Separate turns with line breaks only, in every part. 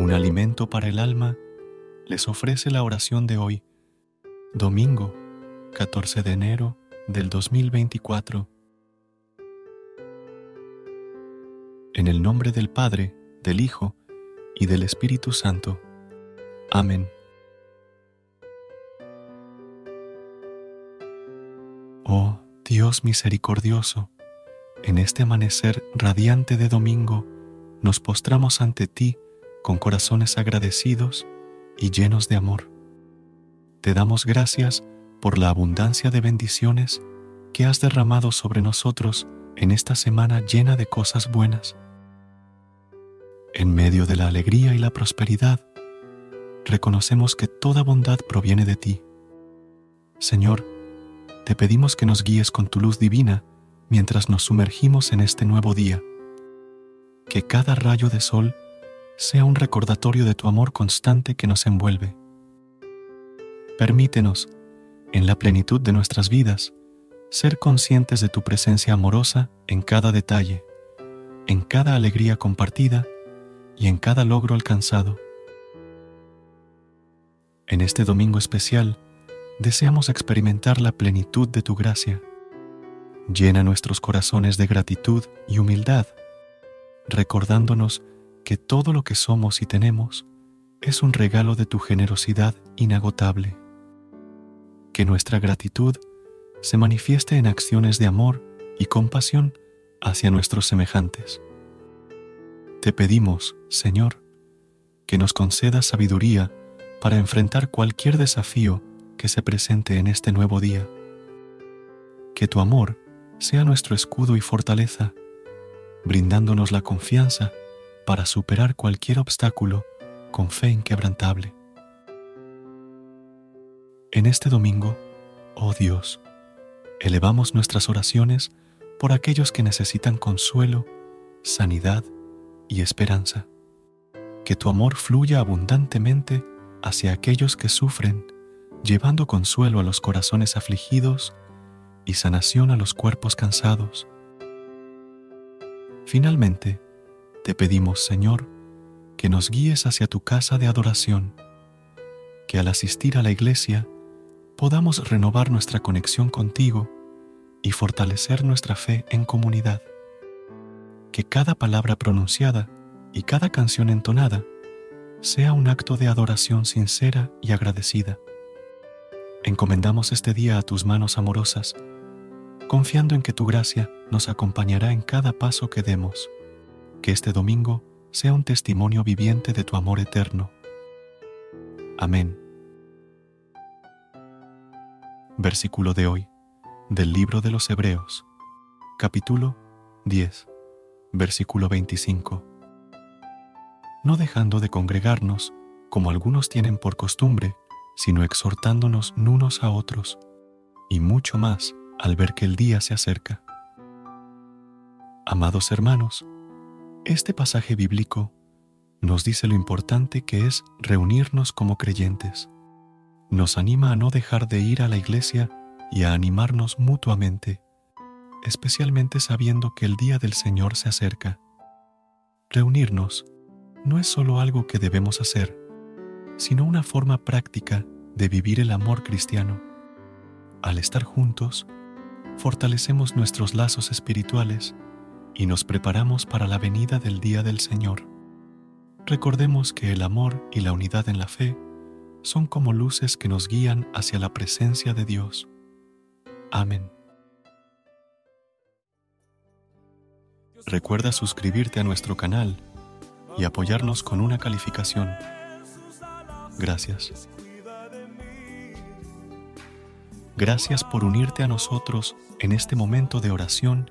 Un alimento para el alma les ofrece la oración de hoy, domingo 14 de enero del 2024. En el nombre del Padre, del Hijo y del Espíritu Santo. Amén. Oh Dios misericordioso, en este amanecer radiante de domingo, nos postramos ante ti con corazones agradecidos y llenos de amor. Te damos gracias por la abundancia de bendiciones que has derramado sobre nosotros en esta semana llena de cosas buenas. En medio de la alegría y la prosperidad, reconocemos que toda bondad proviene de ti. Señor, te pedimos que nos guíes con tu luz divina mientras nos sumergimos en este nuevo día. Que cada rayo de sol sea un recordatorio de tu amor constante que nos envuelve. Permítenos, en la plenitud de nuestras vidas, ser conscientes de tu presencia amorosa en cada detalle, en cada alegría compartida y en cada logro alcanzado. En este domingo especial, deseamos experimentar la plenitud de tu gracia. Llena nuestros corazones de gratitud y humildad, recordándonos que todo lo que somos y tenemos es un regalo de tu generosidad inagotable. Que nuestra gratitud se manifieste en acciones de amor y compasión hacia nuestros semejantes. Te pedimos, Señor, que nos conceda sabiduría para enfrentar cualquier desafío que se presente en este nuevo día. Que tu amor sea nuestro escudo y fortaleza, brindándonos la confianza para superar cualquier obstáculo con fe inquebrantable. En este domingo, oh Dios, elevamos nuestras oraciones por aquellos que necesitan consuelo, sanidad y esperanza. Que tu amor fluya abundantemente hacia aquellos que sufren, llevando consuelo a los corazones afligidos y sanación a los cuerpos cansados. Finalmente, te pedimos, Señor, que nos guíes hacia tu casa de adoración, que al asistir a la iglesia podamos renovar nuestra conexión contigo y fortalecer nuestra fe en comunidad. Que cada palabra pronunciada y cada canción entonada sea un acto de adoración sincera y agradecida. Encomendamos este día a tus manos amorosas, confiando en que tu gracia nos acompañará en cada paso que demos que este domingo sea un testimonio viviente de tu amor eterno. Amén. Versículo de hoy, del libro de los Hebreos, capítulo 10, versículo 25. No dejando de congregarnos, como algunos tienen por costumbre, sino exhortándonos unos a otros, y mucho más al ver que el día se acerca. Amados hermanos, este pasaje bíblico nos dice lo importante que es reunirnos como creyentes. Nos anima a no dejar de ir a la iglesia y a animarnos mutuamente, especialmente sabiendo que el día del Señor se acerca. Reunirnos no es solo algo que debemos hacer, sino una forma práctica de vivir el amor cristiano. Al estar juntos, fortalecemos nuestros lazos espirituales y nos preparamos para la venida del día del Señor. Recordemos que el amor y la unidad en la fe son como luces que nos guían hacia la presencia de Dios. Amén. Recuerda suscribirte a nuestro canal y apoyarnos con una calificación. Gracias. Gracias por unirte a nosotros en este momento de oración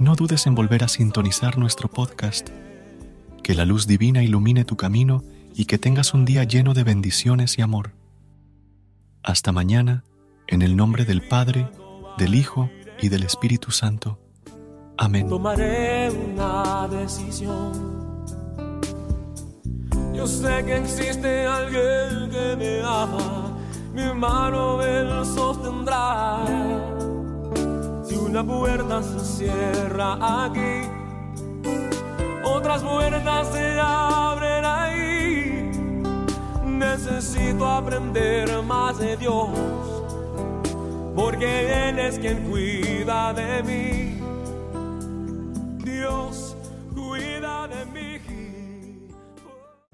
no dudes en volver a sintonizar nuestro podcast. Que la luz divina ilumine tu camino y que tengas un día lleno de bendiciones y amor. Hasta mañana, en el nombre del Padre, del Hijo y del Espíritu Santo. Amén.
Tomaré una decisión. Yo sé que existe alguien que me ama, mi mano él sostendrá. Una puerta se cierra aquí, otras puertas se abren ahí. Necesito aprender más de Dios, porque Él es quien cuida de mí. Dios cuida de mí.